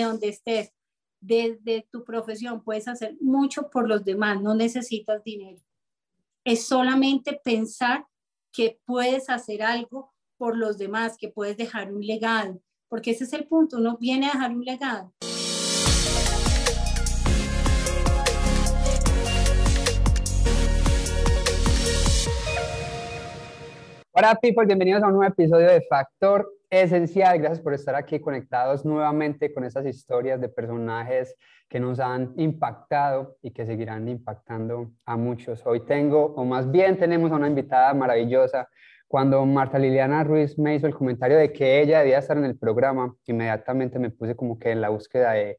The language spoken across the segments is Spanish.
donde estés, desde tu profesión, puedes hacer mucho por los demás, no necesitas dinero. Es solamente pensar que puedes hacer algo por los demás, que puedes dejar un legado, porque ese es el punto, uno viene a dejar un legado. Hola people, bienvenidos a un nuevo episodio de Factor Esencial. Gracias por estar aquí conectados nuevamente con estas historias de personajes que nos han impactado y que seguirán impactando a muchos. Hoy tengo, o más bien tenemos a una invitada maravillosa. Cuando Marta Liliana Ruiz me hizo el comentario de que ella debía estar en el programa, inmediatamente me puse como que en la búsqueda de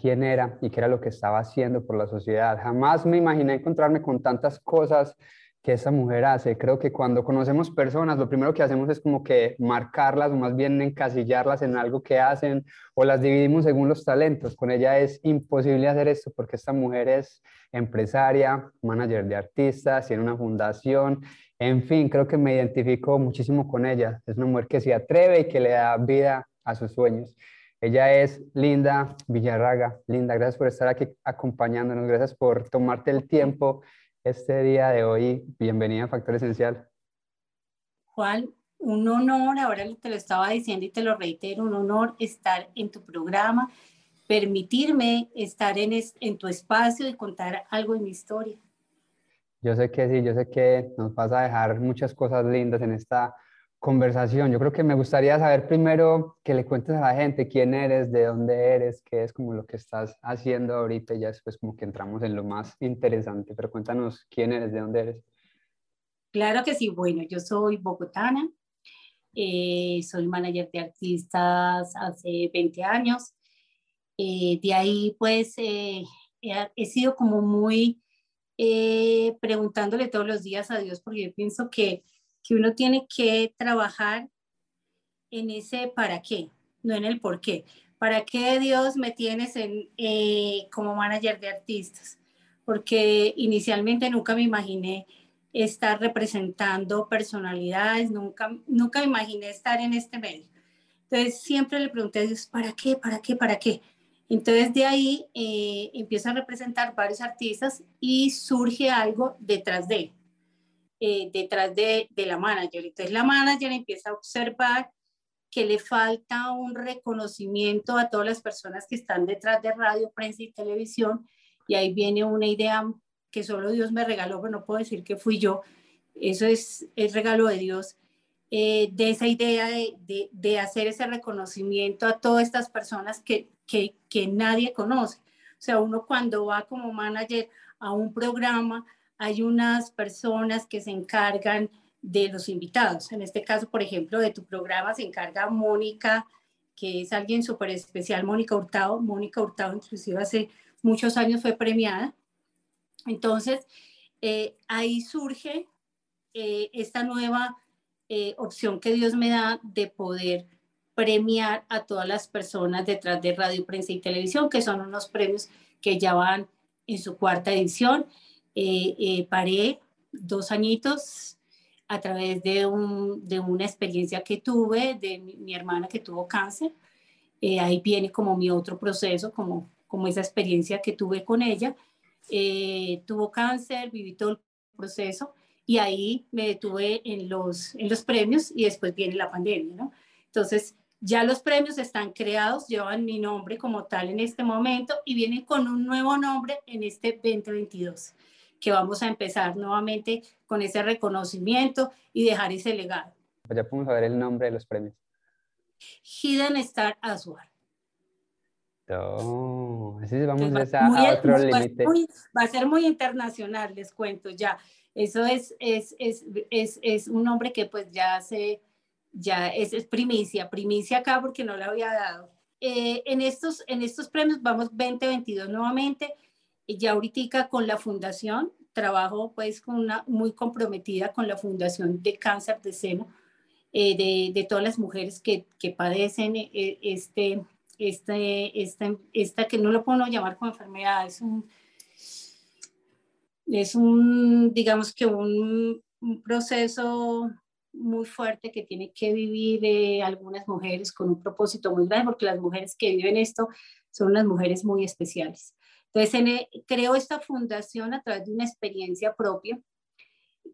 quién era y qué era lo que estaba haciendo por la sociedad. Jamás me imaginé encontrarme con tantas cosas que esa mujer hace. Creo que cuando conocemos personas, lo primero que hacemos es como que marcarlas o más bien encasillarlas en algo que hacen o las dividimos según los talentos. Con ella es imposible hacer esto porque esta mujer es empresaria, manager de artistas, tiene una fundación. En fin, creo que me identifico muchísimo con ella. Es una mujer que se atreve y que le da vida a sus sueños. Ella es Linda Villarraga. Linda, gracias por estar aquí acompañándonos. Gracias por tomarte el tiempo este día de hoy. Bienvenida a Factor Esencial. Juan, un honor, ahora te lo estaba diciendo y te lo reitero, un honor estar en tu programa, permitirme estar en, en tu espacio y contar algo de mi historia. Yo sé que sí, yo sé que nos vas a dejar muchas cosas lindas en esta conversación. Yo creo que me gustaría saber primero que le cuentes a la gente quién eres, de dónde eres, qué es como lo que estás haciendo ahorita y ya después como que entramos en lo más interesante. Pero cuéntanos quién eres, de dónde eres. Claro que sí. Bueno, yo soy bogotana, eh, soy manager de artistas hace 20 años. Eh, de ahí pues eh, he sido como muy preguntándole todos los días a Dios porque yo pienso que que uno tiene que trabajar en ese para qué, no en el por qué. ¿Para qué Dios me tienes en, eh, como manager de artistas? Porque inicialmente nunca me imaginé estar representando personalidades, nunca, nunca imaginé estar en este medio. Entonces siempre le pregunté a Dios, ¿para qué? ¿Para qué? ¿Para qué? Entonces de ahí eh, empiezo a representar varios artistas y surge algo detrás de él. Eh, detrás de, de, la manager. Entonces la manager empieza a observar que le falta un reconocimiento a todas las personas que están detrás de radio, prensa y televisión. Y ahí viene una idea que solo Dios me regaló, pero no puedo decir que fui yo. Eso es el regalo de Dios, eh, de esa idea de, de, de, hacer ese reconocimiento a todas estas personas que, que, que nadie conoce. O sea, uno cuando va como manager a un programa, hay unas personas que se encargan de los invitados. En este caso, por ejemplo, de tu programa se encarga Mónica, que es alguien súper especial, Mónica Hurtado. Mónica Hurtado, inclusive hace muchos años fue premiada. Entonces, eh, ahí surge eh, esta nueva eh, opción que Dios me da de poder premiar a todas las personas detrás de radio, prensa y televisión, que son unos premios que ya van en su cuarta edición eh, eh, paré dos añitos a través de, un, de, una experiencia que tuve de mi, hermana que tuvo cáncer. Eh, ahí viene como mi otro proceso, como, como esa experiencia que tuve con ella. tuvo cáncer, viví todo el proceso y ahí me detuve en los, en los premios y después viene la pandemia, ¿no? Entonces, ya los premios están creados, llevan mi nombre como tal en este momento y vienen con un nuevo nombre en este 2022 que vamos a empezar nuevamente con ese reconocimiento y dejar ese legado. Pues ya podemos saber el nombre de los premios. Hidden Star Aswar. Oh, así vamos a, otro límite. Va a ser muy internacional, les cuento ya. Eso es, es, es, es, es un nombre que pues ya se, ya es, es, primicia, primicia acá porque no le había dado. Eh, en, estos, en estos premios vamos 2022 nuevamente ya ahorita con la fundación, trabajo pues con una, muy comprometida con la fundación de cáncer de seno, eh, de, de, todas las mujeres que, que padecen eh, este, este, esta, esta, que no lo puedo llamar como enfermedad, es un, es un digamos que un, un proceso muy fuerte que tiene que vivir eh, algunas mujeres con un propósito muy grande, porque las mujeres que viven esto son las mujeres muy especiales. Entonces, en, creo esta fundación a través de una experiencia propia,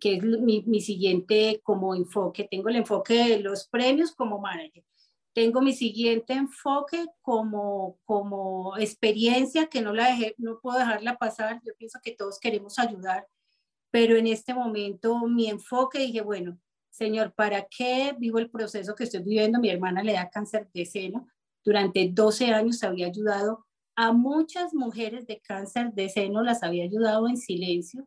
que es mi, mi, siguiente como enfoque. Tengo el enfoque de los premios como manager. Tengo mi siguiente enfoque como, como experiencia que no, la dejé, no puedo dejarla pasar. Yo pienso que todos queremos ayudar, pero en este momento mi enfoque dije, bueno, Señor, ¿para qué vivo el proceso que estoy viviendo? Mi hermana le da cáncer de seno. Durante 12 años había ayudado a muchas mujeres de cáncer de seno, las había ayudado en silencio.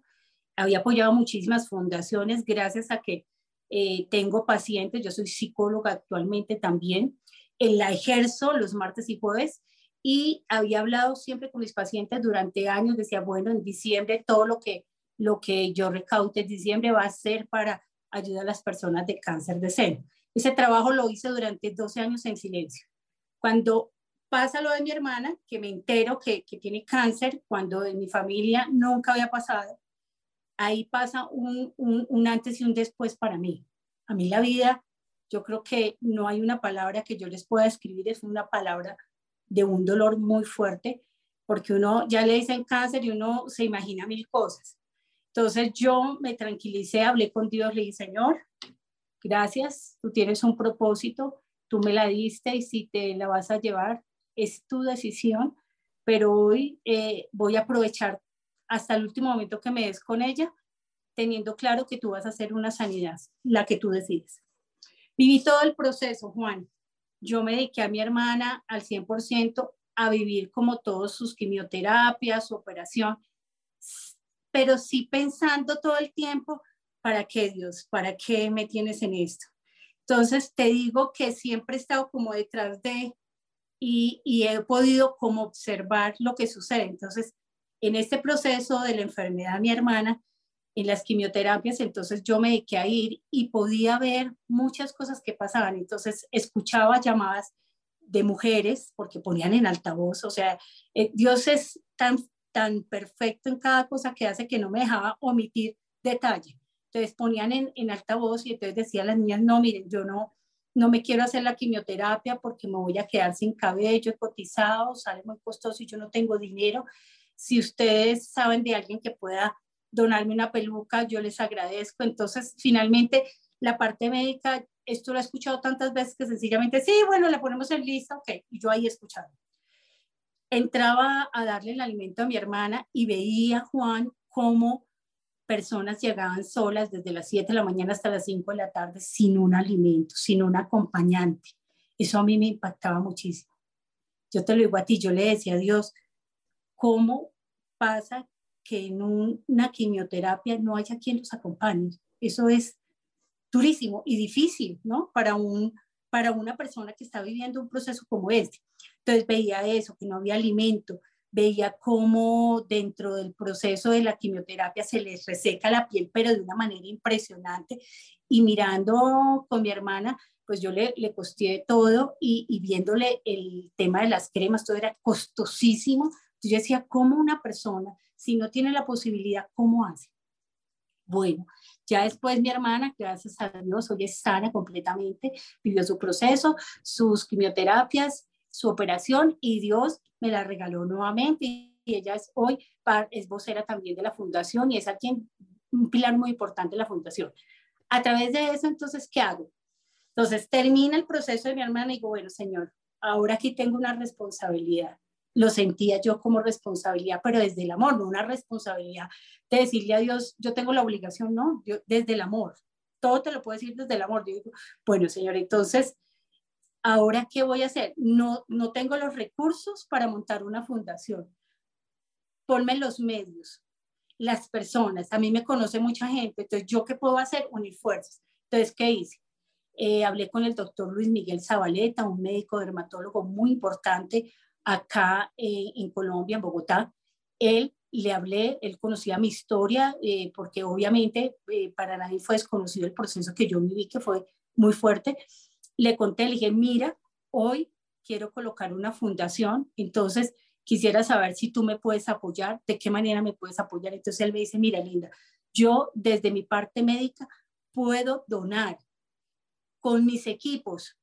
Había apoyado muchísimas fundaciones gracias a que eh, tengo pacientes. Yo soy psicóloga actualmente también. En la ejerzo los martes y jueves y había hablado siempre con mis pacientes durante años. Decía, bueno, en diciembre todo lo que, lo que yo recaude en diciembre va a ser para ayuda a las personas de cáncer de seno. Ese trabajo lo hice durante 12 años en silencio. Cuando pasa lo de mi hermana, que me entero que, que tiene cáncer, cuando en mi familia nunca había pasado, ahí pasa un, un, un antes y un después para mí. A mí la vida, yo creo que no hay una palabra que yo les pueda escribir, es una palabra de un dolor muy fuerte, porque uno ya le dicen cáncer y uno se imagina mil cosas. Entonces yo me tranquilicé, hablé con Dios, le dije, Señor, gracias, tú tienes un propósito, tú me la diste y si te la vas a llevar, es tu decisión, pero hoy eh, voy a aprovechar hasta el último momento que me des con ella, teniendo claro que tú vas a hacer una sanidad, la que tú decides. Viví todo el proceso, Juan. Yo me dediqué a mi hermana al 100% a vivir como todos sus quimioterapias, su operación pero sí pensando todo el tiempo, ¿para qué Dios? ¿Para qué me tienes en esto? Entonces te digo que siempre he estado como detrás de y, y he podido como observar lo que sucede. Entonces, en este proceso de la enfermedad de mi hermana, en las quimioterapias, entonces yo me dediqué a ir y podía ver muchas cosas que pasaban. Entonces escuchaba llamadas de mujeres porque ponían en altavoz, o sea, eh, Dios es tan tan perfecto en cada cosa que hace que no me dejaba omitir detalle. Entonces ponían en, en altavoz y entonces decía a las niñas, no, miren, yo no, no me quiero hacer la quimioterapia porque me voy a quedar sin cabello, cotizado, sale muy costoso y yo no tengo dinero. Si ustedes saben de alguien que pueda donarme una peluca, yo les agradezco. Entonces, finalmente, la parte médica, esto lo he escuchado tantas veces que sencillamente, sí, bueno, la ponemos en lista, ok, y yo ahí escuchando entraba a darle el alimento a mi hermana y veía, Juan, cómo personas llegaban solas desde las 7 de la mañana hasta las 5 de la tarde sin un alimento, sin un acompañante. Eso a mí me impactaba muchísimo. Yo te lo digo a ti, yo le decía a Dios, ¿cómo pasa que en una quimioterapia no haya quien los acompañe? Eso es durísimo y difícil, ¿no? Para, un, para una persona que está viviendo un proceso como este. Entonces veía eso, que no había alimento, veía cómo dentro del proceso de la quimioterapia se les reseca la piel, pero de una manera impresionante. Y mirando con mi hermana, pues yo le, costeé todo y, viéndole el tema de las cremas, todo era costosísimo. Yo decía, ¿cómo una persona, si no tiene la posibilidad, cómo hace? Bueno, ya después mi hermana, gracias a Dios, hoy es sana completamente, vivió su proceso, sus quimioterapias, su operación y Dios me la regaló nuevamente y ella es hoy es vocera también de la fundación y es aquí un pilar muy importante de la fundación. A través de eso, entonces, ¿qué hago? Entonces, termina el proceso de mi hermana y digo, bueno, Señor, ahora aquí tengo una responsabilidad. Lo sentía yo como responsabilidad, pero desde el amor, no una responsabilidad de decirle a Dios, yo tengo la obligación, no, yo, desde el amor. Todo te lo puedo decir desde el amor. Yo digo, bueno, Señor, entonces ahora qué voy a hacer? No, no tengo los recursos para montar una fundación. Ponme los medios, las personas. A mí me conoce mucha gente, entonces yo qué puedo hacer? Unir fuerzas. Entonces, ¿qué hice? Eh, hablé con el doctor Luis Miguel Zabaleta, un médico dermatólogo muy importante acá eh, en Colombia, en Bogotá. Él le hablé, él conocía mi historia, eh, porque obviamente para nadie fue desconocido el proceso que yo viví, que fue muy fuerte le conté, le dije, mira, hoy quiero colocar una fundación, entonces quisiera saber si tú me puedes apoyar, de qué manera me puedes apoyar. Entonces él me dice, mira, Linda, yo desde mi parte médica puedo donar, con mis equipos,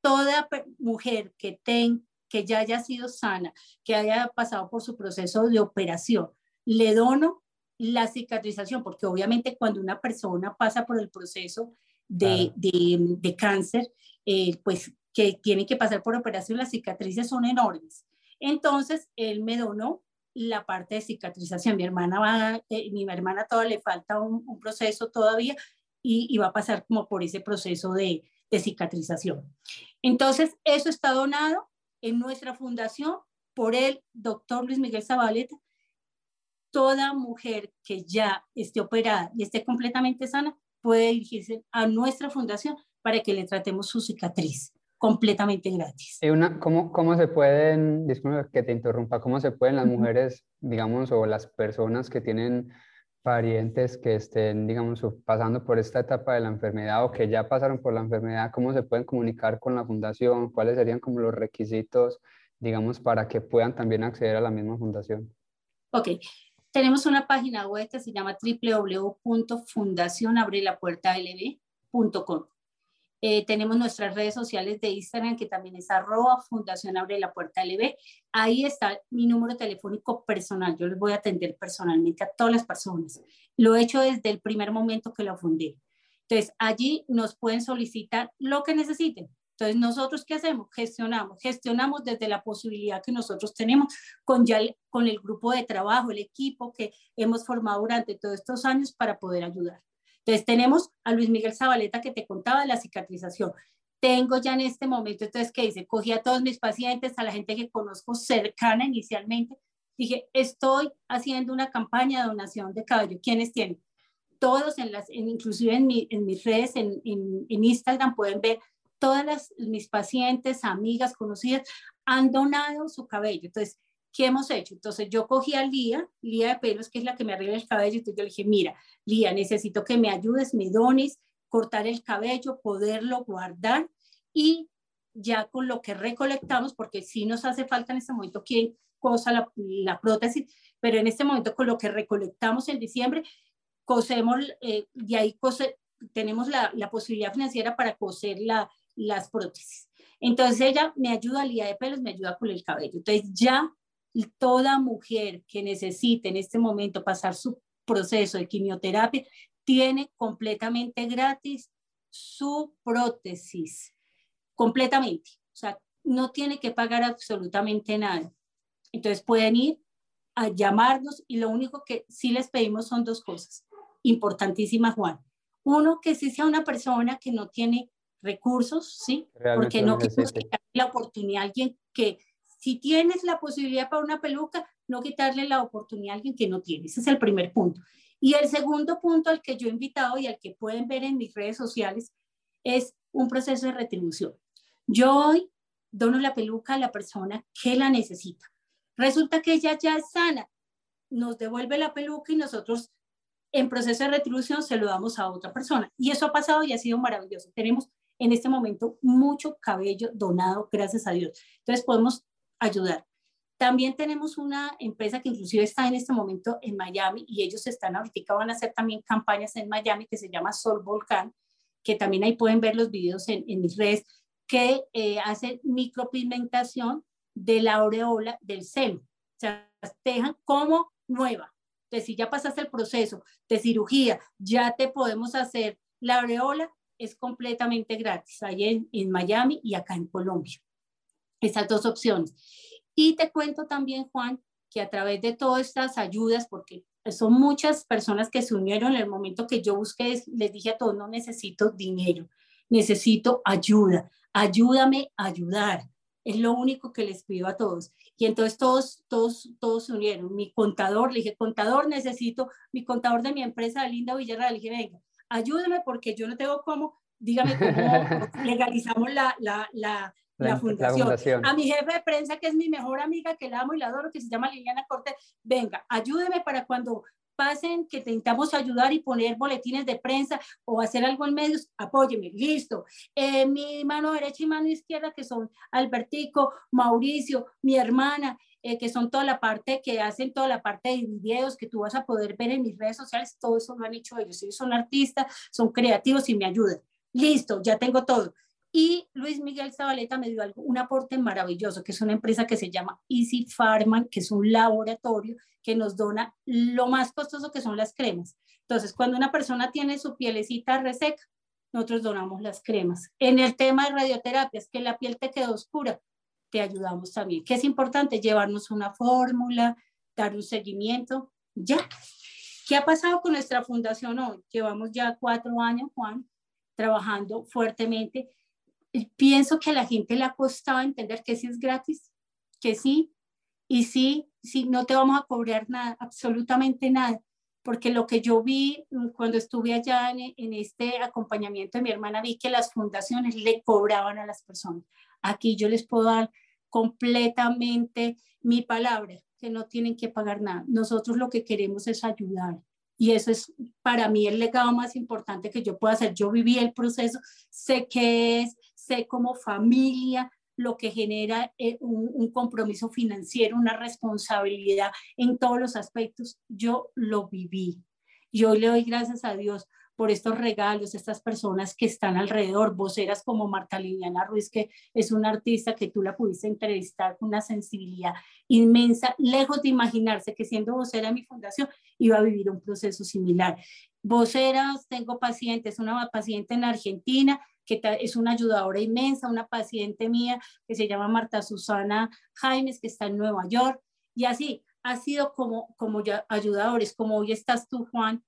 toda mujer que, ten, que ya haya sido sana, que haya pasado por su proceso de operación, le dono la cicatrización, porque obviamente cuando una persona pasa por el proceso de, de, cáncer, eh, pues que tiene que pasar por operación, las cicatrices son enormes. Entonces, él me donó la parte de cicatrización. Mi hermana va, eh, mi hermana todavía le falta un, proceso todavía y, va a pasar como por ese proceso de, de cicatrización. Entonces, eso está donado en nuestra fundación por el doctor Luis Miguel Zabaleta. Toda mujer que ya esté operada y esté completamente sana puede dirigirse a nuestra fundación para que le tratemos su cicatriz completamente gratis. Y una, ¿cómo, ¿Cómo se pueden, disculpe que te interrumpa, cómo se pueden las mujeres, digamos, o las personas que tienen parientes que estén, digamos, pasando por esta etapa de la enfermedad o que ya pasaron por la enfermedad, cómo se pueden comunicar con la fundación, cuáles serían como los requisitos, digamos, para que puedan también acceder a la misma fundación? Ok, tenemos una página web que se llama www.fundacionabrelapuertalb.com. Eh, tenemos nuestras redes sociales de Instagram, que también es arroba Fundación la Puerta LB. Ahí está mi número telefónico personal. Yo les voy a atender personalmente a todas las personas. Lo he hecho desde el primer momento que lo fundé. Entonces, allí nos pueden solicitar lo que necesiten. Entonces, ¿nosotros qué hacemos? Gestionamos. Gestionamos desde la posibilidad que nosotros tenemos con, ya con el grupo de trabajo, el equipo que hemos formado durante todos estos años para poder ayudar. Entonces tenemos a Luis Miguel Zabaleta que te contaba de la cicatrización. Tengo ya en este momento, entonces, ¿qué dice? Cogí a todos mis pacientes, a la gente que conozco cercana inicialmente. Dije, estoy haciendo una campaña de donación de cabello. ¿Quiénes tienen? Todos, en las, inclusive en, en mis redes, en, en, en, Instagram, pueden ver todas las, mis pacientes, amigas, conocidas, han donado su cabello. Entonces, ¿qué hemos hecho? Entonces yo cogí a Lía, Lía de pelos, que es la que me arregla el cabello, entonces yo le dije, mira, Lía, necesito que me ayudes, me dones, cortar el cabello, poderlo guardar y ya con lo que recolectamos, porque sí nos hace falta en este momento quién cosa la, la prótesis, pero en este momento con lo que recolectamos en diciembre, cosemos, eh, de ahí cose, tenemos la, la, posibilidad financiera para coser la, las prótesis. Entonces ella me ayuda, Lía de pelos, me ayuda con el cabello. Entonces ya toda mujer que necesite en este momento pasar su proceso de quimioterapia tiene completamente gratis su prótesis, completamente. O sea, no tiene que pagar absolutamente nada. Entonces pueden ir a llamarnos y lo único que sí les pedimos son dos cosas importantísimas, Juan. Uno, que sí sea una persona que no tiene recursos, ¿sí? Porque no que la oportunidad a alguien que si tienes la posibilidad para una peluca, no quitarle la oportunidad a alguien que no tiene. Ese es el primer punto. Y el segundo punto al que yo he invitado y al que pueden ver en mis redes sociales es un proceso de retribución. Yo hoy dono la peluca a la persona que la necesita. Resulta que ella ya es sana, nos devuelve la peluca y nosotros en proceso de retribución se lo damos a otra persona. Y eso ha pasado y ha sido maravilloso. Tenemos en este momento mucho cabello donado, gracias a Dios. Entonces podemos ayudar. También tenemos una empresa que inclusive está en este momento en Miami y ellos están ahorita, van a hacer también campañas en Miami que se llama Sol Volcán, que también ahí pueden ver los videos en, mis redes, que eh, hace micropigmentación de la aureola del seno. O sea, te dejan como nueva. Entonces, si ya pasaste el proceso de cirugía, ya te podemos hacer la aureola, es completamente gratis, ahí en, Miami y acá en Colombia. Esas dos opciones. Y te cuento también, Juan, que a través de todas estas ayudas, porque son muchas personas que se unieron en el momento que yo busqué, les dije a todos, no necesito dinero, necesito ayuda, ayúdame a ayudar. Es lo único que les pido a todos. Y entonces todos, todos, todos se unieron. Mi contador, le dije, contador, necesito, mi contador de mi empresa, Linda Villarreal, le dije, venga, ayúdame porque yo no tengo cómo, dígame cómo legalizamos la, la, la, la, fundación. A mi jefe de prensa, que es mi mejor amiga, que la amo y la adoro, que se llama Liliana Cortés, venga, ayúdeme para cuando pasen, que intentamos ayudar y poner boletines de prensa o hacer algo en medios, apóyeme, listo. Eh, mi mano derecha y mano izquierda, que son Albertico, Mauricio, mi hermana, eh, que son toda la parte, que hacen toda la parte de videos que tú vas a poder ver en mis redes sociales, todo eso lo han hecho ellos. Ellos son artistas, son creativos y me ayudan. Listo, ya tengo todo. Y Luis Miguel Zabaleta me dio algo, un aporte maravilloso, que es una empresa que se llama Easy Pharma, que es un laboratorio que nos dona lo más costoso que son las cremas. Entonces, cuando una persona tiene su pielecita reseca, nosotros donamos las cremas. En el tema de radioterapia, es que la piel te quedó oscura, te ayudamos también. Que es importante llevarnos una fórmula, dar un seguimiento, ya. ¿Qué ha pasado con nuestra fundación hoy? Llevamos ya cuatro años, Juan, trabajando fuertemente. Pienso que a la gente le ha costado entender que sí es gratis, que sí, y sí, sí, no te vamos a cobrar nada, absolutamente nada porque lo que yo vi mm, cuando estuve allá en, este acompañamiento de mi hermana, vi que las fundaciones le cobraban a las personas. Aquí yo les puedo dar completamente mi palabra, que no tienen que pagar nada. Nosotros lo que queremos es ayudar. Y eso es para mí el legado más importante que yo puedo hacer. Yo viví el proceso, sé qué es, sé como familia, lo que genera eh, un, compromiso financiero, una responsabilidad en todos los aspectos. Yo lo viví. Yo le doy gracias a Dios por estos regalos, estas personas que están alrededor, voceras como Marta Liliana Ruiz, que es una artista que tú la pudiste entrevistar con una sensibilidad inmensa, lejos de imaginarse que siendo vocera de mi fundación iba a vivir un proceso similar. Voceras, tengo pacientes, una paciente en Argentina que es una ayudadora inmensa, una paciente mía que se llama Marta Susana Jaimes, que está en Nueva York, y así ha sido como, como ya ayudadores, como hoy estás tú, Juan,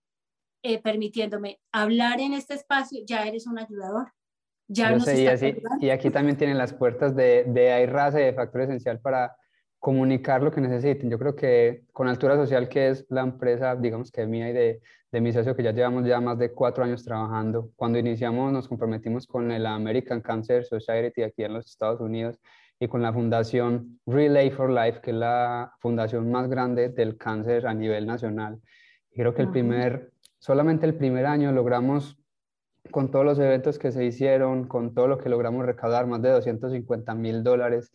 eh, permitiéndome hablar en este espacio, ya eres un ayudador. Ya no sé, y, así, y, aquí también tienen las puertas de, de AIRASA y de Factor Esencial para comunicar lo que necesiten. Yo creo que con Altura Social, que es la empresa, digamos que mía y de, de mi socio, que ya llevamos ya más de cuatro años trabajando, cuando iniciamos nos comprometimos con el American Cancer Society aquí en los Estados Unidos y con la fundación Relay for Life, que es la fundación más grande del cáncer a nivel nacional. Y creo que el primer, solamente el primer año logramos con todos los eventos que se hicieron, con todo lo que logramos recaudar, más de 250 mil dólares,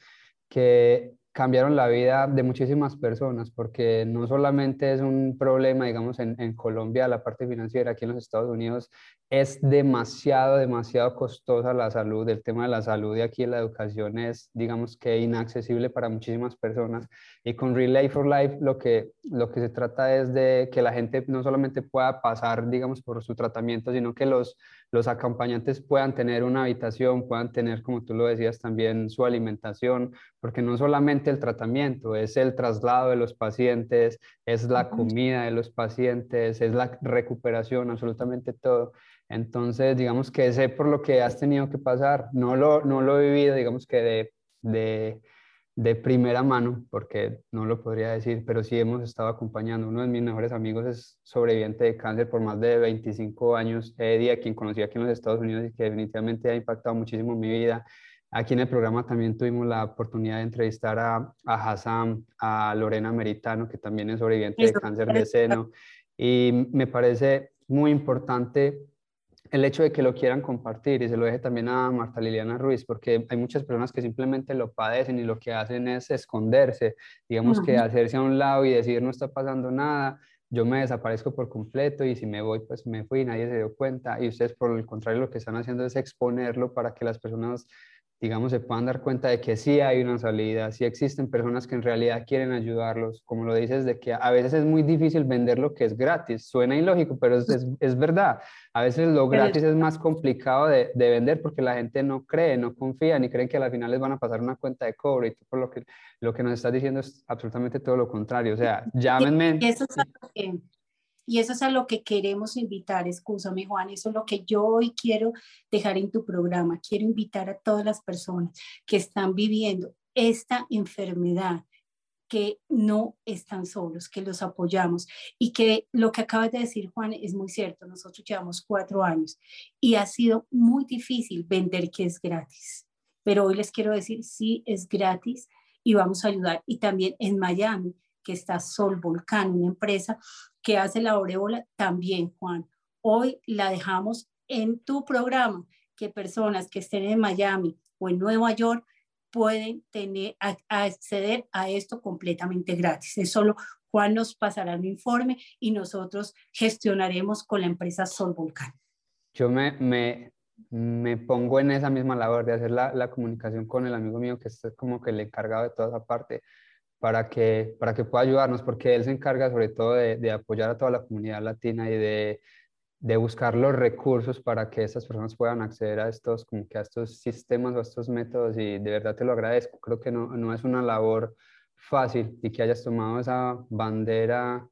que cambiaron la vida de muchísimas personas, porque no solamente es un problema, digamos, en, en, Colombia, la parte financiera, aquí en los Estados Unidos, es demasiado, demasiado costosa la salud. El tema de la salud y aquí la educación es, digamos, que inaccesible para muchísimas personas. Y con Relay for Life lo que, lo que se trata es de que la gente no solamente pueda pasar, digamos, por su tratamiento, sino que los los acompañantes puedan tener una habitación, puedan tener, como tú lo decías, también su alimentación, porque no solamente el tratamiento, es el traslado de los pacientes, es la comida de los pacientes, es la recuperación, absolutamente todo. Entonces, digamos que sé por lo que has tenido que pasar, no lo, no lo he vivido, digamos que de, de de primera mano, porque no lo podría decir, pero sí hemos estado acompañando. Uno de mis mejores amigos es sobreviviente de cáncer por más de 25 años, Eddie, a quien conocí aquí en los Estados Unidos y que definitivamente ha impactado muchísimo mi vida. Aquí en el programa también tuvimos la oportunidad de entrevistar a, a Hassan, a Lorena Meritano, que también es sobreviviente de cáncer de seno. Y me parece muy importante el hecho de que lo quieran compartir y se lo deje también a Marta Liliana Ruiz, porque hay muchas personas que simplemente lo padecen y lo que hacen es esconderse, digamos que hacerse a un lado y decir no está pasando nada, yo me desaparezco por completo y si me voy, pues me fui, nadie se dio cuenta y ustedes por el contrario lo que están haciendo es exponerlo para que las personas digamos, se puedan dar cuenta de que sí hay una salida, sí existen personas que en realidad quieren ayudarlos, como lo dices, de que a veces es muy difícil vender lo que es gratis, suena ilógico, pero es, es, verdad, a veces lo gratis es más complicado de, de, vender porque la gente no cree, no confía, ni creen que al final les van a pasar una cuenta de cobro. Y por lo que, lo que nos estás diciendo es absolutamente todo lo contrario, o sea, llámenme. Eso es y eso es a lo que queremos invitar, escúchame Juan, eso es lo que yo hoy quiero dejar en tu programa. Quiero invitar a todas las personas que están viviendo esta enfermedad, que no están solos, que los apoyamos y que lo que acabas de decir, Juan, es muy cierto. Nosotros llevamos cuatro años y ha sido muy difícil vender que es gratis, pero hoy les quiero decir, sí, es gratis y vamos a ayudar. Y también en Miami, que está Sol Volcán, una empresa que hace la aureola, también, Juan. Hoy la dejamos en tu programa, que personas que estén en Miami o en Nueva York pueden tener, acceder a esto completamente gratis. Es solo Juan nos pasará el informe y nosotros gestionaremos con la empresa Sol Volcán. Yo me, me me pongo en esa misma labor de hacer la, la, comunicación con el amigo mío que es como que el encargado de toda esa parte para que, para que pueda ayudarnos, porque él se encarga sobre todo de, de apoyar a toda la comunidad latina y de, de, buscar los recursos para que esas personas puedan acceder a estos, como que a estos sistemas o a estos métodos y de verdad te lo agradezco. Creo que no, no es una labor fácil y que hayas tomado esa bandera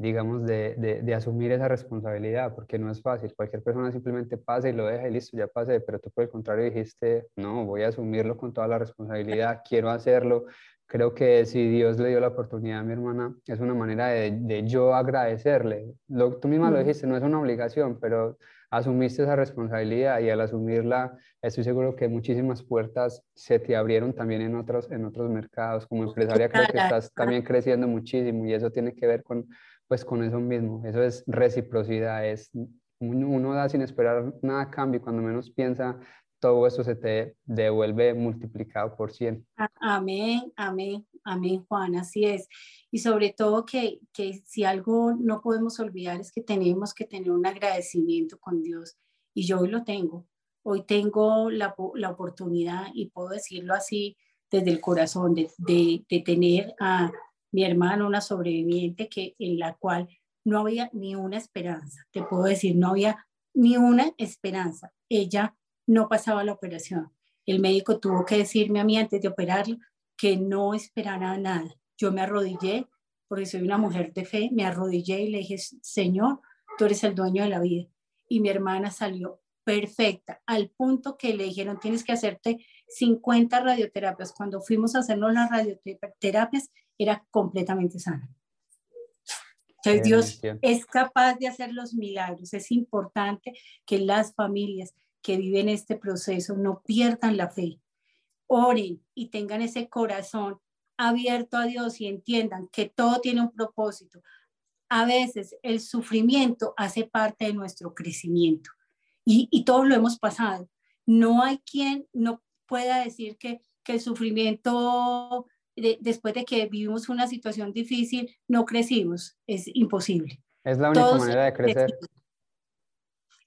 digamos, de, de, asumir esa responsabilidad, porque no es fácil. Cualquier persona simplemente pasa y lo deja y listo, ya pasé, pero tú por el contrario dijiste, no, voy a asumirlo con toda la responsabilidad, quiero hacerlo. Creo que si Dios le dio la oportunidad a mi hermana, es una manera de, de yo agradecerle. Lo, tú misma lo dijiste, no es una obligación, pero asumiste esa responsabilidad y al asumirla, estoy seguro que muchísimas puertas se te abrieron también en otros, en otros mercados. Como empresaria creo que estás también creciendo muchísimo y eso tiene que ver con pues con eso mismo, eso es reciprocidad, es uno da sin esperar nada a cambio, cuando menos piensa, todo eso se te devuelve multiplicado por 100. Amén, amén, amén, Juan, así es. Y sobre todo que, que si algo no podemos olvidar es que tenemos que tener un agradecimiento con Dios. Y yo hoy lo tengo. Hoy tengo la, la oportunidad, y puedo decirlo así desde el corazón, de, de, tener a, mi hermano, una sobreviviente que, en la cual no había ni una esperanza. Te puedo decir, no había ni una esperanza. Ella no pasaba la operación. El médico tuvo que decirme a mí antes de operarla que no esperara nada. Yo me arrodillé, porque soy una mujer de fe, me arrodillé y le dije, Señor, tú eres el dueño de la vida. Y mi hermana salió perfecta, al punto que le dijeron, tienes que hacerte 50 radioterapias. Cuando fuimos a hacernos las radioterapias, era completamente sana. Entonces Dios es capaz de hacer los milagros. Es importante que las familias que viven este proceso no pierdan la fe. Oren y tengan ese corazón abierto a Dios y entiendan que todo tiene un propósito. A veces el sufrimiento hace parte de nuestro crecimiento y, y todos lo hemos pasado. No hay quien no pueda decir que, que el sufrimiento después de que vivimos una situación difícil, no crecimos. Es imposible. Es la única manera de crecer.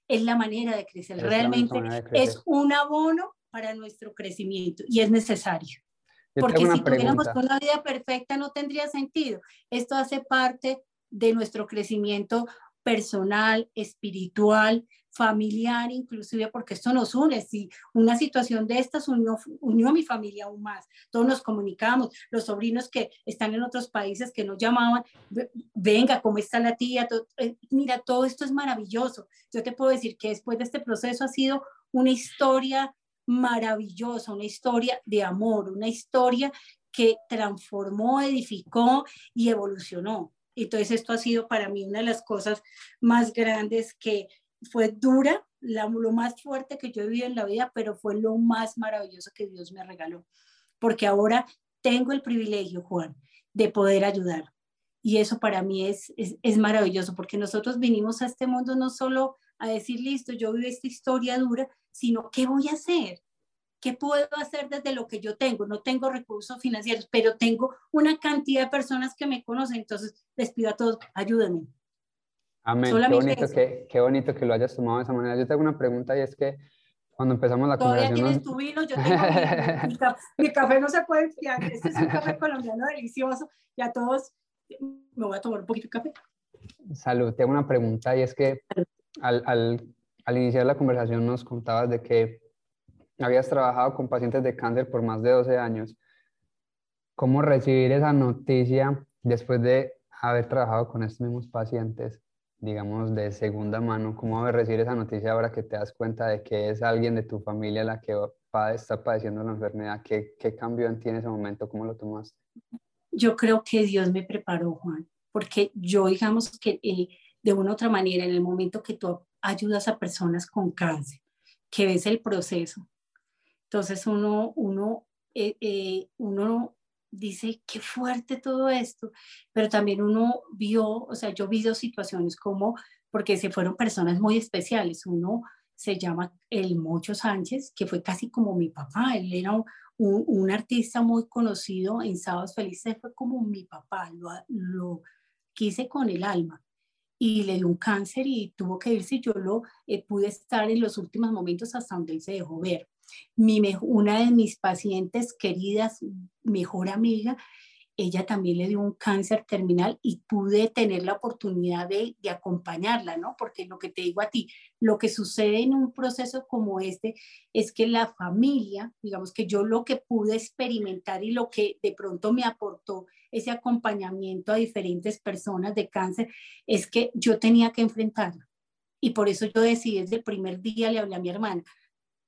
Es la manera de crecer. Realmente es un abono para nuestro crecimiento y es necesario. Porque si tuviéramos una vida perfecta no tendría sentido. Esto hace parte de nuestro crecimiento personal, espiritual, familiar, inclusive porque esto nos une. Si una situación de estas unió, unió a mi familia aún más, todos nos comunicamos, los sobrinos que están en otros países que nos llamaban, venga, ¿cómo está la tía? Eh, mira, todo esto es maravilloso. Yo te puedo decir que después de este proceso ha sido una historia maravillosa, una historia de amor, una historia que transformó, edificó y evolucionó. Entonces esto ha sido para mí una de las cosas más grandes que fue dura, lo más fuerte que yo he vivido en la vida, pero fue lo más maravilloso que Dios me regaló. Porque ahora tengo el privilegio, Juan, de poder ayudar. Y eso para mí es, es, es maravilloso, porque nosotros vinimos a este mundo no solo a decir, listo, yo vivo esta historia dura, sino qué voy a hacer. ¿Qué puedo hacer desde lo que yo tengo? No tengo recursos financieros, pero tengo una cantidad de personas que me conocen. Entonces les pido a todos, ayúdenme. Amén. Qué bonito, que, qué bonito que lo hayas tomado de esa manera. Yo tengo una pregunta y es que cuando empezamos la Todavía conversación... Tienes tu vino, yo tengo mi, café, mi, café no se puede enfriar. Este es un café colombiano delicioso. Ya todos, me voy a tomar un poquito de café. Salud, tengo una pregunta y es que al, al, al iniciar la conversación nos contabas de que habías trabajado con pacientes de cáncer por más de 12 años. ¿Cómo recibir esa noticia después de haber trabajado con estos mismos pacientes, digamos, de segunda mano? ¿Cómo recibir esa noticia ahora que te das cuenta de que es alguien de tu familia la que está padeciendo la enfermedad? ¿Qué, qué cambio en ti en ese momento? ¿Cómo lo tomaste? Yo creo que Dios me preparó, Juan, porque yo, digamos que eh, de una u otra manera, en el momento que tú ayudas a personas con cáncer, que ves el proceso, entonces uno, uno, eh, eh, uno dice, qué fuerte todo esto, pero también uno vio, o sea, yo vi dos situaciones como, porque se fueron personas muy especiales. Uno se llama El Mocho Sánchez, que fue casi como mi papá, él era un, un, artista muy conocido en Sábados Felices, fue como mi papá, lo, lo quise con el alma. y le dio un cáncer y tuvo que irse. Yo lo eh, pude estar en los últimos momentos hasta donde él se dejó ver. Una de mis pacientes queridas, mejor amiga, ella también le dio un cáncer terminal y pude tener la oportunidad de, acompañarla, ¿no? Porque lo que te digo a ti, lo que sucede en un proceso como este es que la familia, digamos que yo lo que pude experimentar y lo que de pronto me aportó ese acompañamiento a diferentes personas de cáncer es que yo tenía que enfrentarlo. Y por eso yo decidí desde el primer día, le hablé a mi hermana,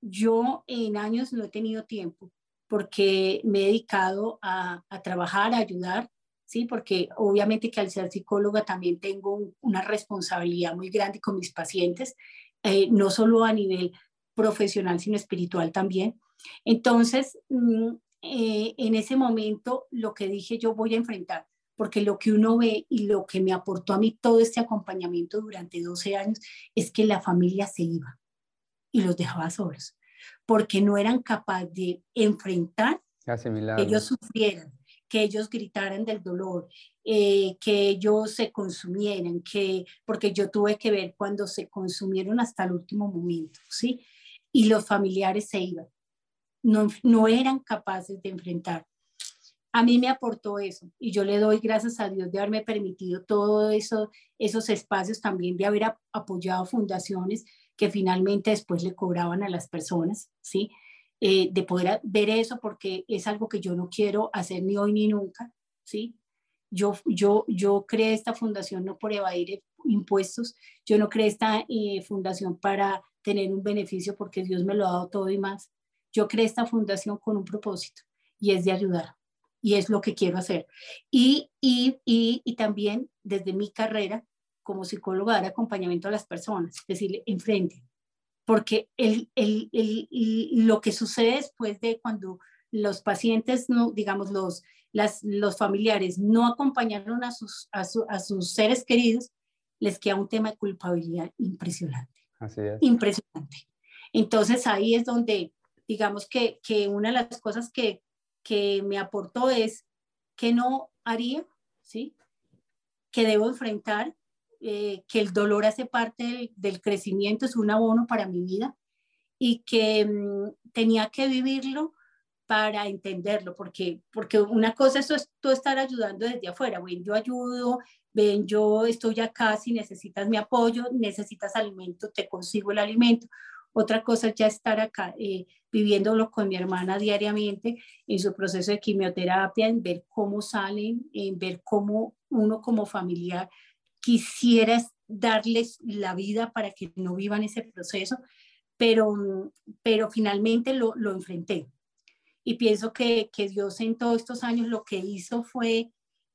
yo en años no he tenido tiempo porque me he dedicado a, trabajar, a ayudar, ¿sí? Porque obviamente que al ser psicóloga también tengo una responsabilidad muy grande con mis pacientes, eh, no solo a nivel profesional, sino espiritual también. Entonces, mm, eh, en ese momento, lo que dije yo voy a enfrentar, porque lo que uno ve y lo que me aportó a mí todo este acompañamiento durante 12 años es que la familia se iba y los dejaba solos porque no eran capaces de enfrentar que ellos sufrieran, que ellos gritaran del dolor, eh, que ellos se consumieran, que, porque yo tuve que ver cuando se consumieron hasta el último momento, ¿sí? Y los familiares se iban, no, no eran capaces de enfrentar. A mí me aportó eso y yo le doy gracias a Dios de haberme permitido todos eso, esos espacios también, de haber apoyado fundaciones que finalmente después le cobraban a las personas, ¿sí? Eh, de poder ver eso porque es algo que yo no quiero hacer ni hoy ni nunca, ¿sí? Yo, yo, yo creé esta fundación no por evadir impuestos, yo no creé esta eh, fundación para tener un beneficio porque Dios me lo ha dado todo y más. Yo creé esta fundación con un propósito y es de ayudar y es lo que quiero hacer. Y, y, y, y también desde mi carrera como psicóloga dar acompañamiento a las personas, decirle, enfrente, porque el, el, el, lo que sucede después de cuando los pacientes, no, digamos, los, las, los familiares no acompañaron a sus, a, a, sus seres queridos, les queda un tema de culpabilidad impresionante. Así es. Impresionante. Entonces ahí es donde, digamos que, que una de las cosas que, que me aportó es que no haría, ¿sí? Que debo enfrentar eh, que el dolor hace parte del, crecimiento, es un abono para mi vida y que mm, tenía que vivirlo para entenderlo, porque, porque una cosa es tú estar ayudando desde afuera, ven, yo ayudo, ven, yo estoy acá, si necesitas mi apoyo, necesitas alimento, te consigo el alimento. Otra cosa es ya estar acá, eh, viviéndolo con mi hermana diariamente en su proceso de quimioterapia, en ver cómo salen, en ver cómo uno como familiar quisieras darles la vida para que no vivan ese proceso, pero, pero finalmente lo, lo enfrenté. Y pienso que, que, Dios en todos estos años lo que hizo fue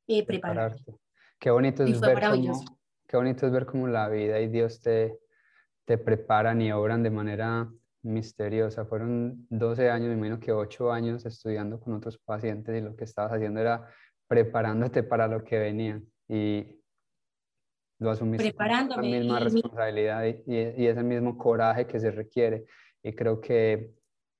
eh, prepararte. Qué bonito, es ver cómo, qué bonito es ver cómo la vida y Dios te, te preparan y obran de manera misteriosa. Fueron 12 años, me imagino que 8 años estudiando con otros pacientes y lo que estabas haciendo era preparándote para lo que venía. Y lo asumiste con la misma responsabilidad y, y, ese mismo coraje que se requiere. Y creo que,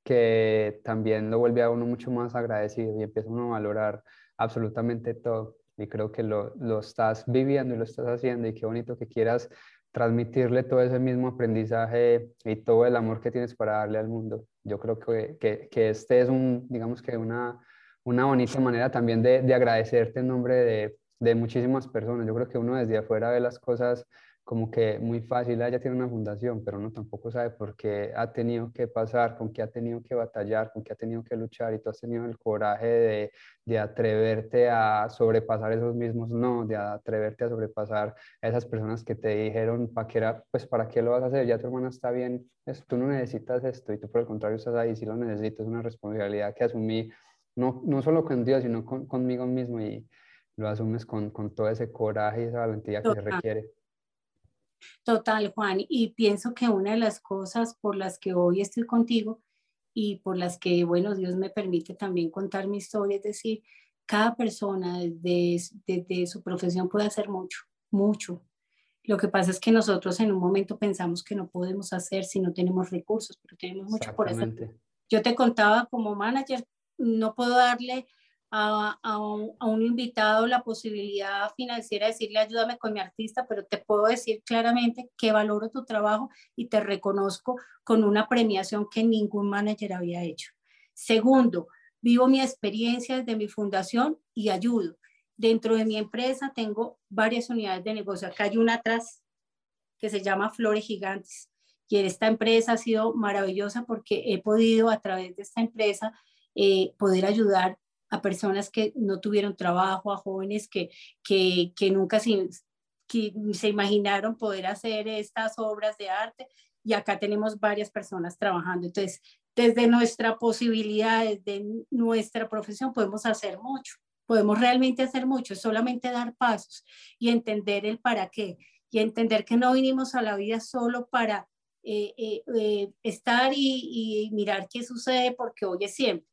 que también lo vuelve a uno mucho más agradecido y empieza uno a valorar absolutamente todo. Y creo que lo, lo estás viviendo y lo estás haciendo y qué bonito que quieras transmitirle todo ese mismo aprendizaje y todo el amor que tienes para darle al mundo. Yo creo que, que, que este es un, digamos que una, una bonita manera también de, de agradecerte en nombre de, de muchísimas personas. Yo creo que uno desde afuera ve las cosas como que muy fácil, ella tiene una fundación, pero uno tampoco sabe por qué ha tenido que pasar, con qué ha tenido que batallar, con qué ha tenido que luchar y tú has tenido el coraje de, de atreverte a sobrepasar esos mismos no, de atreverte a sobrepasar a esas personas que te dijeron, ¿para qué, era, pues, ¿para qué lo vas a hacer? Ya tu hermana está bien, tú no necesitas esto y tú por el contrario estás ahí, si lo necesitas, es una responsabilidad que asumí no, no solo con Dios, sino con, conmigo mismo y lo asumes con, con todo ese coraje y esa valentía que se requiere. Total, Juan. Y pienso que una de las cosas por las que hoy estoy contigo y por las que, bueno, Dios me permite también contar mi historia, es decir, cada persona desde, desde su profesión puede hacer mucho, mucho. Lo que pasa es que nosotros en un momento pensamos que no podemos hacer si no tenemos recursos, pero tenemos mucho por hacer. Yo te contaba como manager, no puedo darle a, a, un, invitado la posibilidad financiera de decirle ayúdame con mi artista, pero te puedo decir claramente que valoro tu trabajo y te reconozco con una premiación que ningún manager había hecho. Segundo, vivo mi experiencia desde mi fundación y ayudo. Dentro de mi empresa tengo varias unidades de negocio. Acá hay una atrás que se llama Flores Gigantes. Y esta empresa ha sido maravillosa porque he podido a través de esta empresa eh, poder ayudar a personas que no tuvieron trabajo, a jóvenes que, que, que nunca se, que se imaginaron poder hacer estas obras de arte. Y acá tenemos varias personas trabajando. Entonces, desde nuestra posibilidad, desde nuestra profesión, podemos hacer mucho. Podemos realmente hacer mucho, solamente dar pasos y entender el para qué y entender que no vinimos a la vida solo para eh, eh, eh, estar y, y, mirar qué sucede porque hoy es siempre.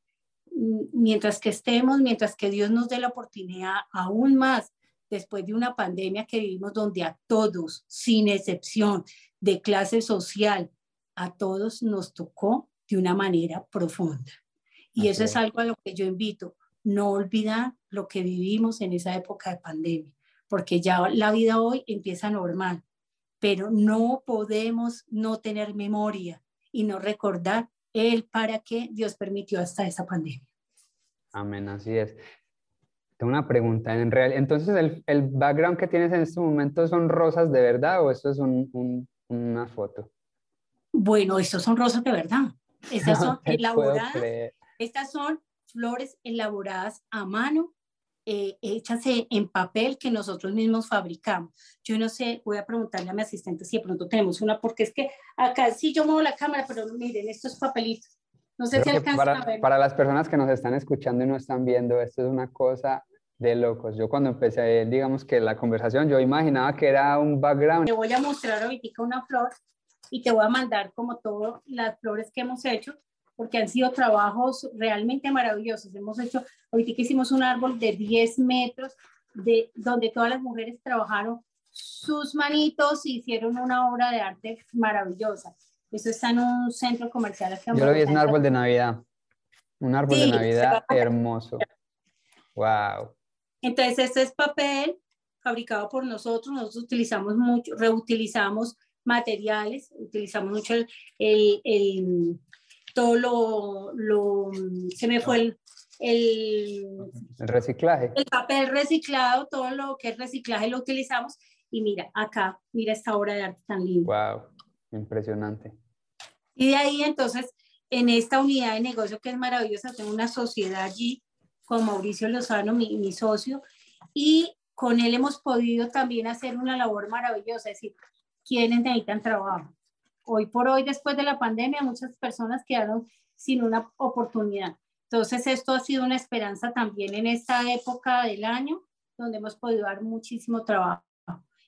Mientras que estemos, mientras que Dios nos dé la oportunidad aún más después de una pandemia que vivimos donde a todos, sin excepción de clase social, a todos nos tocó de una manera profunda. Y eso es algo a lo que yo invito, no olvidar lo que vivimos en esa época de pandemia porque ya la vida hoy empieza normal, pero no podemos no tener memoria y no recordar el para qué Dios permitió hasta esa pandemia. Amén, así es. Tengo una pregunta. En real, entonces, el, el, background que tienes en este momento son rosas de verdad o esto es un, un, una foto? Bueno, estos son rosas de verdad. Estas son elaboradas. Estas son flores elaboradas a mano eh, hechas en papel que nosotros mismos fabricamos. Yo no sé, voy a preguntarle a mi asistente si de pronto tenemos una, porque es que acá sí yo muevo la cámara, pero miren, estos papelitos. No sé si alcanzan para, a ver. Para las personas que nos están escuchando y no están viendo, esto es una cosa de locos. Yo cuando empecé, digamos que la conversación, yo imaginaba que era un background. Te voy a mostrar ahorita una flor y te voy a mandar como todas las flores que hemos hecho porque han sido trabajos realmente maravillosos. Hemos hecho, ahorita que hicimos un árbol de 10 metros, de, donde todas las mujeres trabajaron sus manitos y hicieron una obra de arte maravillosa. Eso está en un centro comercial. Yo lo vi, es un árbol de Navidad. Un árbol de Navidad hermoso. Wow. Entonces, este es papel fabricado por nosotros. Nosotros utilizamos mucho, reutilizamos materiales, utilizamos mucho el, el todo lo, lo se me fue el, el, el, reciclaje. El papel reciclado, todo lo que es reciclaje lo utilizamos. Y mira, acá, mira esta obra de arte tan linda. Wow, impresionante. Y de ahí entonces, en esta unidad de negocio que es maravillosa, tengo una sociedad allí con Mauricio Lozano, mi, mi socio, y con él hemos podido también hacer una labor maravillosa, es decir, quienes necesitan trabajo hoy por hoy, después de la pandemia, muchas personas quedaron sin una oportunidad. Entonces, esto ha sido una esperanza también en esta época del año, donde hemos podido dar muchísimo trabajo.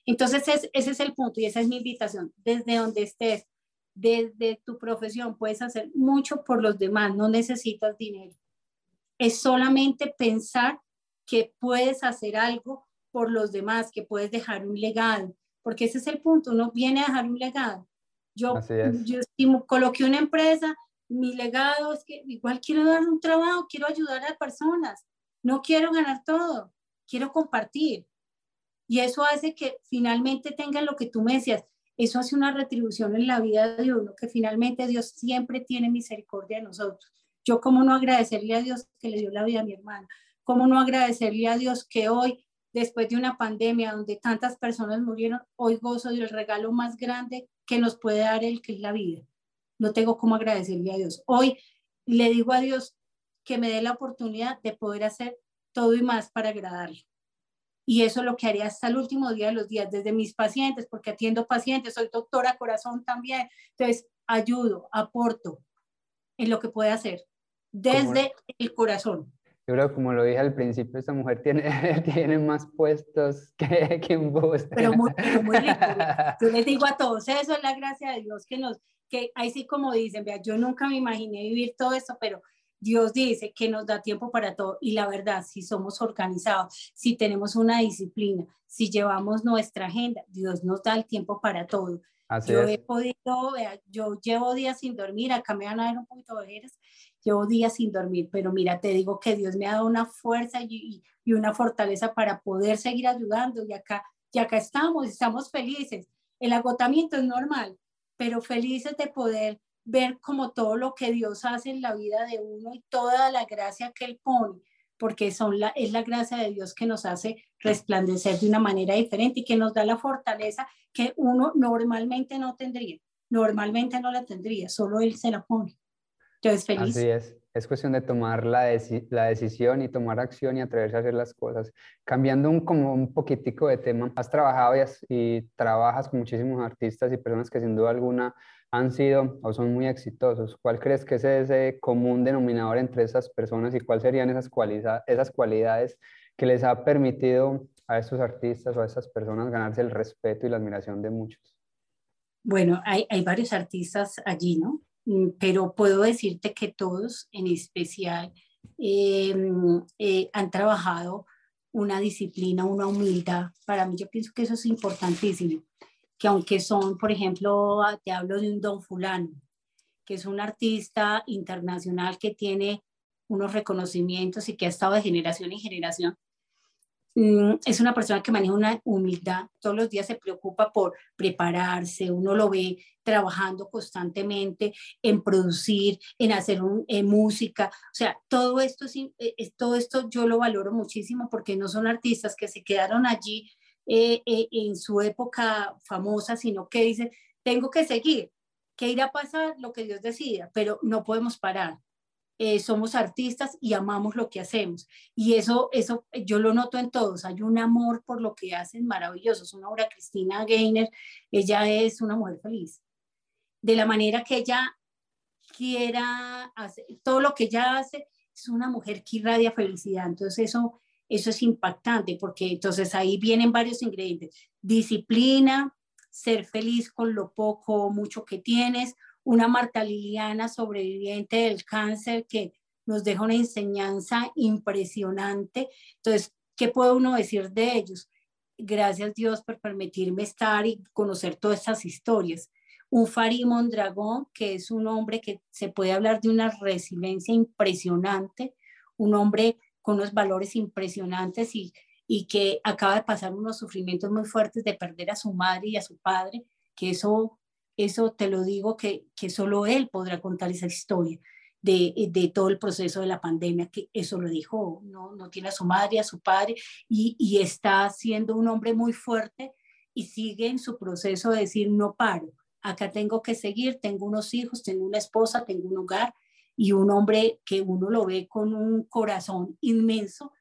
Entonces, ese es el punto y esa es mi invitación. Desde donde estés, desde tu profesión, puedes hacer mucho por los demás, no necesitas dinero. Es solamente pensar que puedes hacer algo por los demás, que puedes dejar un legado, porque ese es el punto, uno viene a dejar un legado. Yo, yo coloqué una empresa, mi legado es que igual quiero dar un trabajo, quiero ayudar a personas, no quiero ganar todo, quiero compartir. Y eso hace que finalmente tengan lo que tú me decías, eso hace una retribución en la vida de uno, que finalmente Dios siempre tiene misericordia de nosotros. Yo cómo no agradecerle a Dios que le dio la vida a mi hermana, cómo no agradecerle a Dios que hoy después de una pandemia donde tantas personas murieron, hoy gozo del regalo más grande que nos puede dar el que es la vida. No tengo cómo agradecerle a Dios. Hoy le digo a Dios que me dé la oportunidad de poder hacer todo y más para agradarle. Y eso es lo que haría hasta el último día de los días, desde mis pacientes, porque atiendo pacientes, soy doctora corazón también. Entonces, ayudo, aporto en lo que puede hacer, desde el corazón. Yo creo, como lo dije al principio, esta mujer tiene, tiene más puestos que, que un bus. Pero muy, muy rico. Yo les digo a todos, eso es la gracia de Dios que nos, que ahí sí como dicen, vea, yo nunca me imaginé vivir todo esto, pero Dios dice que nos da tiempo para todo y la verdad, si somos organizados, si tenemos una disciplina, si llevamos nuestra agenda, Dios nos da el tiempo para todo. Así yo he podido, vea, yo llevo días sin dormir, acá me van a ver un poquito de ojeras llevo días sin dormir, pero mira, te digo que Dios me ha dado una fuerza y, y una fortaleza para poder seguir ayudando y acá, y acá estamos, estamos felices. El agotamiento es normal, pero felices de poder ver como todo lo que Dios hace en la vida de uno y toda la gracia que Él pone, porque son la, es la gracia de Dios que nos hace resplandecer de una manera diferente y que nos da la fortaleza que uno normalmente no tendría. Normalmente no la tendría, solo Él se la pone. Entonces, feliz. Así es. Es cuestión de tomar la, la, decisión y tomar acción y atreverse a hacer las cosas. Cambiando un, como un poquitico de tema, has trabajado y, y trabajas con muchísimos artistas y personas que sin duda alguna han sido o son muy exitosos. ¿Cuál crees que es ese común denominador entre esas personas y cuáles serían esas, cualidades, esas cualidades que les ha permitido a estos artistas o a esas personas ganarse el respeto y la admiración de muchos? Bueno, hay, hay varios artistas allí, ¿no? Mm, pero puedo decirte que todos en especial em, eh, han trabajado una disciplina, una humildad. Para mí yo pienso que eso es importantísimo que aunque son, por ejemplo, ah, te hablo de un Don Fulano, que es un artista internacional que tiene unos reconocimientos y que ha estado de generación en generación, es una persona que maneja una humildad, todos los días se preocupa por prepararse, uno lo ve trabajando constantemente en producir, en hacer música, o sea, todo esto, eh, todo esto yo lo valoro muchísimo porque no son artistas que se quedaron allí eh, eh, en su época famosa, sino que dice, tengo que seguir, que irá a pasar lo que Dios decida, pero no podemos parar. Eh, somos artistas y amamos lo que hacemos. Y eso, eso yo lo noto en todos. Hay un amor por lo que hacen maravilloso. Es una obra Cristina Gainer. Ella es una mujer feliz. De la manera que ella quiera hacer, todo lo que ella hace, es una mujer que irradia felicidad. Entonces eso eso es impactante porque entonces ahí vienen varios ingredientes. Disciplina, ser feliz con lo poco o mucho que tienes, una Marta Liliana sobreviviente del cáncer que nos deja una enseñanza impresionante. Entonces, ¿qué puede uno decir de ellos? Gracias Dios por permitirme estar y conocer todas estas historias. Un Farid Mondragón, que es un hombre que se puede hablar de una resiliencia impresionante, un hombre con unos valores impresionantes y, y que acaba de pasar unos sufrimientos muy fuertes de perder a su madre y a su padre, que eso, eso te lo digo que, que solo él podrá contar esa historia. De, de, todo el proceso de la pandemia, que eso lo dijo, no, no tiene a su madre, a su padre, y, y, está siendo un hombre muy fuerte y sigue en su proceso de decir, no paro, acá tengo que seguir, tengo unos hijos, tengo una esposa, tengo un hogar, y un hombre que uno lo ve con un corazón inmenso.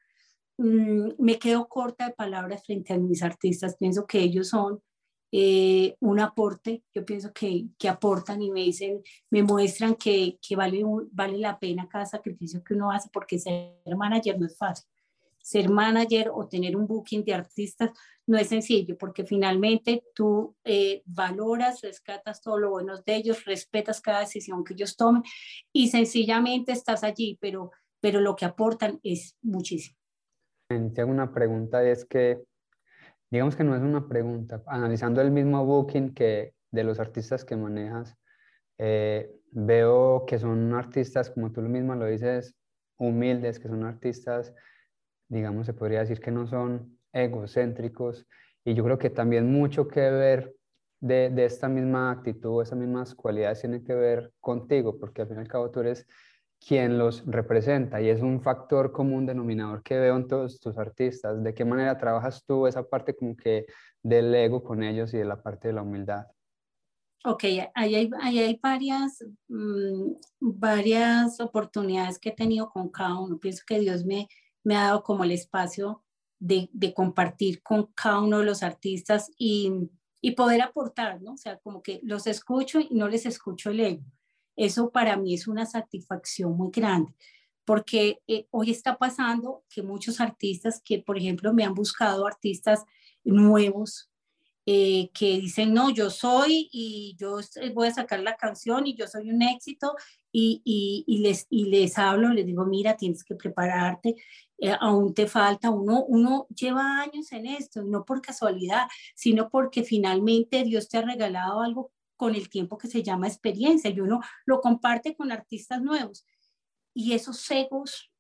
Mm, me quedo corta de palabras frente a mis artistas, pienso que ellos son eh, un aporte, yo pienso que, que, aportan y me dicen, me muestran que, que vale, vale la pena cada sacrificio que uno hace porque ser manager no es fácil ser manager o tener un booking de artistas no es sencillo porque finalmente tú eh, valoras, rescatas todo lo bueno de ellos, respetas cada decisión que ellos tomen y sencillamente estás allí, pero, pero lo que aportan es muchísimo. Te una pregunta, es que, digamos que no es una pregunta, analizando el mismo booking que de los artistas que manejas, eh, veo que son artistas, como tú mismo lo dices, humildes, que son artistas digamos, se podría decir que no son egocéntricos. Y yo creo que también mucho que ver de, de esta misma actitud, esas mismas cualidades tienen que ver contigo, porque al fin y al cabo tú eres quien los representa y es un factor común denominador que veo en todos tus artistas. ¿De qué manera trabajas tú esa parte como que del ego con ellos y de la parte de la humildad? Ok, ahí hay, hay varias, mm, varias oportunidades que he tenido con cada uno. Pienso que Dios me, me ha dado como el espacio de, de compartir con cada uno de los artistas y, y, poder aportar, ¿no? O sea, como que los escucho y no les escucho el ego. Eso para mí es una satisfacción muy grande, porque eh, hoy está pasando que muchos artistas que, por ejemplo, me han buscado artistas nuevos, eh, que dicen, no, yo soy y yo voy a sacar la canción y yo soy un éxito y, y, y les, y les hablo, les digo, mira, tienes que prepararte, eh, aún te falta, uno, uno lleva años en esto, no por casualidad, sino porque finalmente Dios te ha regalado algo con el tiempo que se llama experiencia y uno lo comparte con artistas nuevos. y esos egos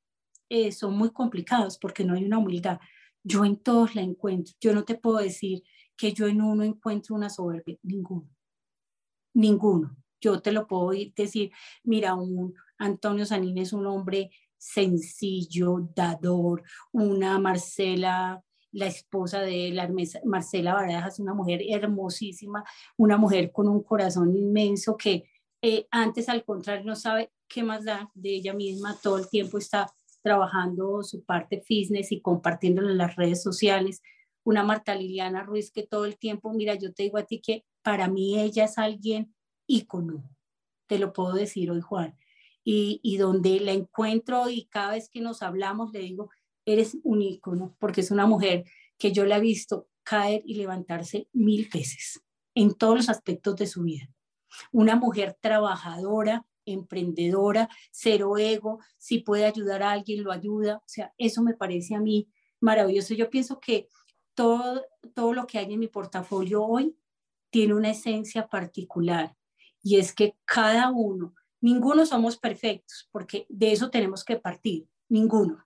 eh, son muy complicados porque no hay una humildad. Yo en todos la encuentro. Yo no te puedo decir que yo en uno encuentro una soberbia, ninguno. Ninguno. Yo te lo puedo decir, mira, un Antonio Sanín es un hombre sencillo, dador, una Marcela, la esposa de la Marcela Barajas, una mujer hermosísima, una mujer con un corazón inmenso que eh, antes al contrario no sabe qué más da de ella misma, todo el tiempo está trabajando su parte fitness y compartiéndolo en las redes sociales. Una Marta Liliana Ruiz que todo el tiempo, mira, yo te digo a ti que para mí ella es alguien ícono, te lo puedo decir hoy, Juan. Y, y donde la encuentro y cada vez que nos hablamos le digo, eres un ícono, porque es una mujer que yo la he visto caer y levantarse mil veces en todos los aspectos de su vida. Una mujer trabajadora, emprendedora, cero ego, si puede ayudar a alguien, lo ayuda. O sea, eso me parece a mí maravilloso. Yo pienso que todo, todo lo que hay en mi portafolio hoy tiene una esencia particular y es que cada uno, ninguno somos perfectos, porque de eso tenemos que partir, ninguno.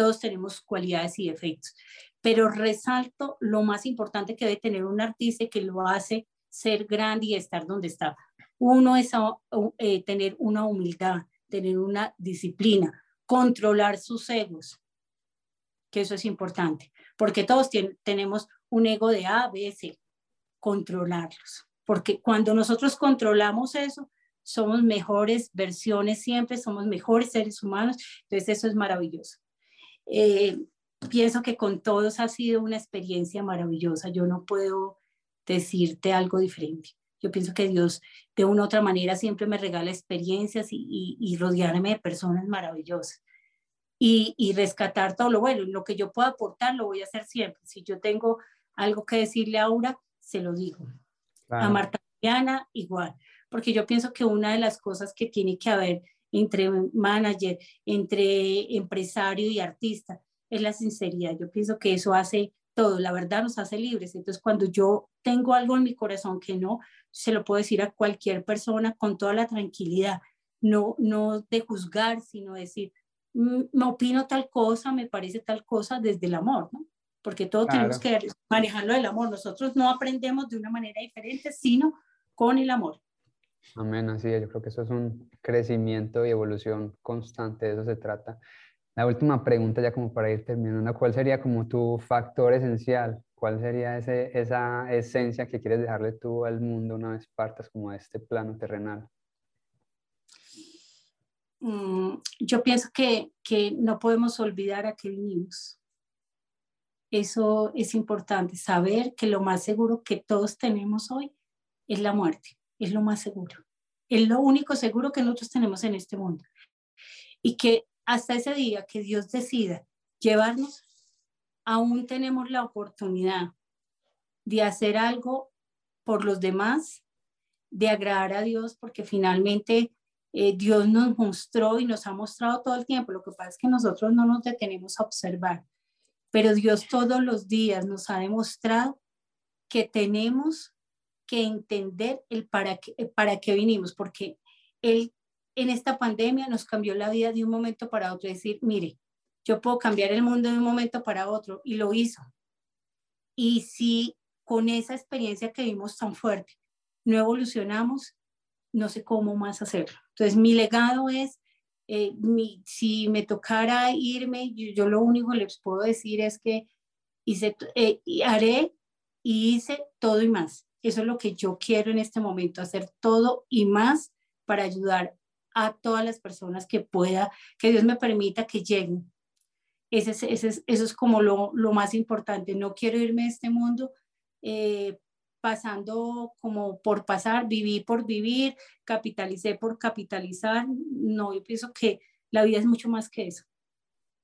Todos tenemos cualidades y defectos, pero resalto lo más importante que debe tener un artista que lo hace ser grande y estar donde está. Uno es eh, tener una humildad, tener una disciplina, controlar sus egos, que eso es importante, porque todos tenemos un ego de A, B, C, controlarlos, porque cuando nosotros controlamos eso, somos mejores versiones siempre, somos mejores seres humanos, entonces eso es maravilloso. Eh, pienso que con todos ha sido una experiencia maravillosa, yo no puedo decirte algo diferente. Yo pienso que Dios de una u otra manera siempre me regala experiencias y, rodearme de personas maravillosas. Y, rescatar todo lo bueno. Lo que yo pueda aportar lo voy a hacer siempre. Si yo tengo algo que decirle a Aura, se lo digo. A Marta Diana, igual. Porque yo pienso que una de las cosas que tiene que haber entre manager, entre empresario y artista, es la sinceridad. Yo pienso que eso hace todo, la verdad nos hace libres. Entonces, cuando yo tengo algo en mi corazón que no, se lo puedo decir a cualquier persona con toda la tranquilidad, no, no de juzgar, sino decir, mm, me opino tal cosa, me parece tal cosa desde el amor, ¿no? Porque todo tenemos que manejarlo del amor. Nosotros no aprendemos de una manera diferente, sino con el amor. Amén, así. Yo creo que eso es un crecimiento y evolución constante, de eso se trata. La última pregunta ya como para ir terminando, ¿cuál sería como tu factor esencial? ¿Cuál sería ese, esa esencia que quieres dejarle tú al mundo una vez partas como a este plano terrenal? Mm, yo pienso que, que no podemos olvidar a qué vinimos. Eso es importante, saber que lo más seguro que todos tenemos hoy es la muerte, es lo más seguro. Es lo único seguro que nosotros tenemos en este mundo. Y que hasta ese día que Dios decida llevarnos, aún tenemos la oportunidad de hacer algo por los demás, de agradar a Dios, porque finalmente eh, Dios nos mostró y nos ha mostrado todo el tiempo. Lo que pasa es que nosotros no nos detenemos a observar, pero Dios todos los días nos ha demostrado que tenemos que entender el para qué, para qué vinimos, porque Él en esta pandemia nos cambió la vida de un momento para otro. Decir, mire, yo puedo cambiar el mundo de un momento para otro y lo hizo. Y si con esa experiencia que vimos tan fuerte no evolucionamos, no sé cómo más hacerlo. Entonces, mi legado es, eh, si me tocara irme, yo, lo único que les puedo decir es que hice, eh, haré y hice todo y más. Eso es lo que yo quiero en este momento, hacer todo y más para ayudar a todas las personas que pueda, que Dios me permita que lleguen. Ese es, ese eso es como lo, lo, más importante. No quiero irme de este mundo eh, pasando como por pasar, viví por vivir, capitalicé por capitalizar. No, yo pienso que la vida es mucho más que eso.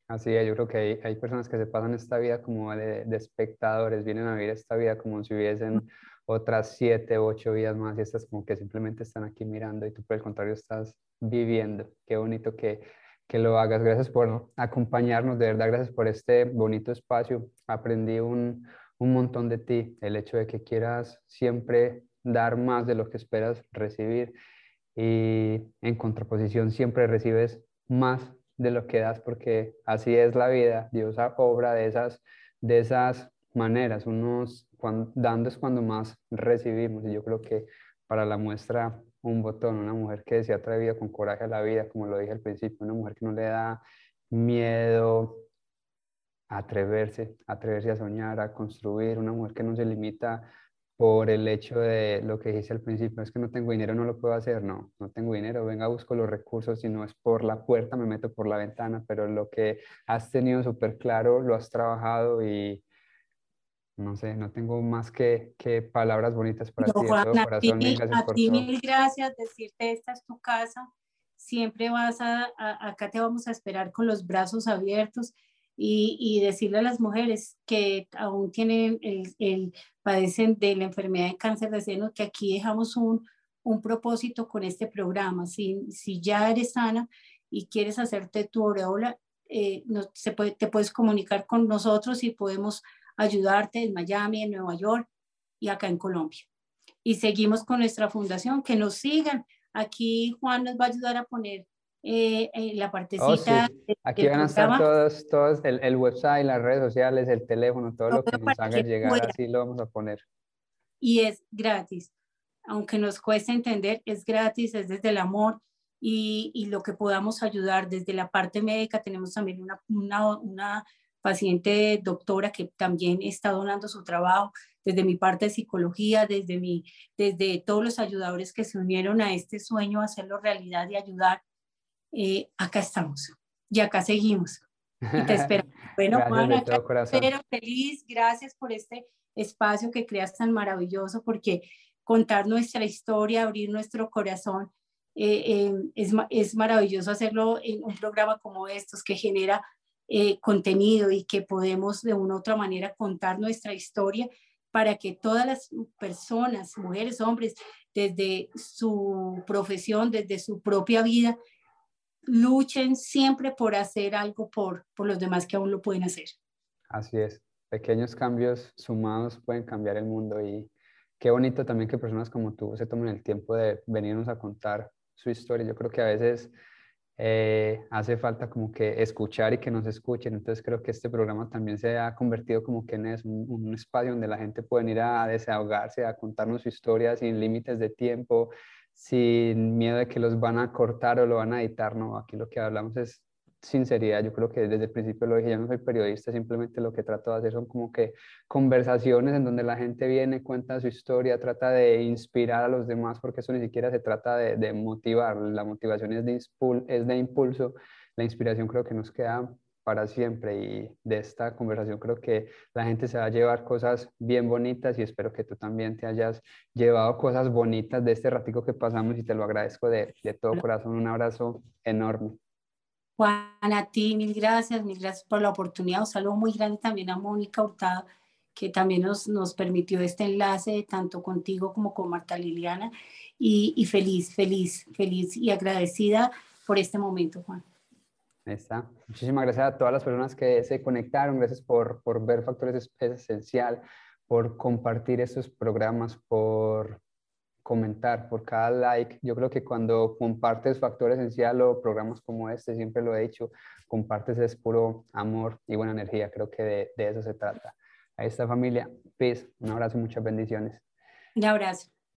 Así es, yo creo que hay, hay personas que se pasan esta vida como de, de, espectadores, vienen a vivir esta vida como si hubiesen otras siete, ocho vidas más y estas como que simplemente están aquí mirando y tú por el contrario estás viviendo. Qué bonito que, que lo hagas. Gracias por acompañarnos, de verdad, gracias por este bonito espacio. Aprendí un, un montón de ti, el hecho de que quieras siempre dar más de lo que esperas recibir y en contraposición siempre recibes más de lo que das, porque así es la vida. Dios obra de esas, de esas maneras. Unos cuando, dando es cuando más recibimos. Y yo creo que para la muestra, un botón, una mujer que se ha atrevido con coraje a la vida, como lo dije al principio, una mujer que no le da miedo a atreverse, atreverse a soñar, a construir, una mujer que no se limita por el hecho de lo que dije al principio, es que no tengo dinero, no lo puedo hacer, no, no tengo dinero, venga, busco los recursos, si no es por la puerta, me meto por la ventana, pero lo que has tenido súper claro, lo has trabajado y no sé, no tengo más que, que palabras bonitas para ti, todo corazón, mil gracias a ti mil gracias, decirte esta es tu casa, siempre vas a, acá te vamos a esperar con los brazos abiertos y, y, decirle a las mujeres que aún tienen el, el, padecen de la enfermedad de cáncer de seno que aquí dejamos un, un propósito con este programa. Si, si ya eres sana y quieres hacerte tu aureola, eh, no, se puede, te puedes comunicar con nosotros y podemos ayudarte en Miami, en Nueva York y acá en Colombia. Y seguimos con nuestra fundación, que nos sigan. Aquí Juan nos va a ayudar a poner eh, eh, la oh, partecita. Aquí van a estar todos, todos el, el, website, las redes sociales, el teléfono, todo, lo que nos haga llegar, así lo vamos a poner. Y es gratis. Aunque nos cueste entender, es gratis, es desde el amor y, y lo que podamos ayudar desde la parte médica. Tenemos también una, una, una paciente doctora que también está donando su trabajo desde mi parte de psicología, desde, mi, desde todos los ayudadores que se unieron a este sueño, hacerlo realidad y ayudar eh, acá estamos y acá seguimos. Y te espero. Bueno, Juan, acá espero feliz. Gracias por este espacio que creas tan maravilloso, porque contar nuestra historia, abrir nuestro corazón, eh, eh, es, es, maravilloso hacerlo en un programa como estos que genera contenido y que podemos de una u otra manera contar nuestra historia para que todas las personas, mujeres, hombres, desde su profesión, desde su propia vida, luchen siempre por hacer algo por, por los demás que aún lo pueden hacer. Así es, pequeños cambios sumados pueden cambiar el mundo y qué bonito también que personas como tú se tomen el tiempo de venirnos a contar su historia. Yo creo que a veces eh, hace falta como que escuchar y que nos escuchen. Entonces creo que este programa también se ha convertido como que en es un, un, espacio donde la gente puede ir a desahogarse, a contarnos su historia sin límites de tiempo, sin miedo de que los van a cortar o lo van a editar, no, aquí lo que hablamos es sinceridad, yo creo que desde el principio lo dije, yo no soy periodista, simplemente lo que trato de hacer son como que conversaciones en donde la gente viene, cuenta su historia, trata de inspirar a los demás, porque eso ni siquiera se trata de, de motivar, la motivación es de, es de impulso, la inspiración creo que nos queda para siempre y de esta conversación creo que la gente se va a llevar cosas bien bonitas y espero que tú también te hayas llevado cosas bonitas de este ratico que pasamos y te lo agradezco de, de todo corazón. Un abrazo enorme. Juan, a ti mil gracias, mil gracias por la oportunidad. Un saludo muy grande también a Mónica Hurtado, que también nos, nos permitió este enlace tanto contigo como con Marta Liliana. Y, feliz, feliz, feliz y agradecida por este momento, Juan. está. Muchísimas gracias a todas las personas que se conectaron. Gracias por, por ver Factores es, Esencial, por compartir estos programas, por comentar, por cada like. Yo creo que cuando compartes Factor Esencial o programas como este, siempre lo he dicho, compartes es puro amor y buena energía. Creo que de, de eso se trata. A esta familia, peace, un abrazo y muchas bendiciones. Un abrazo.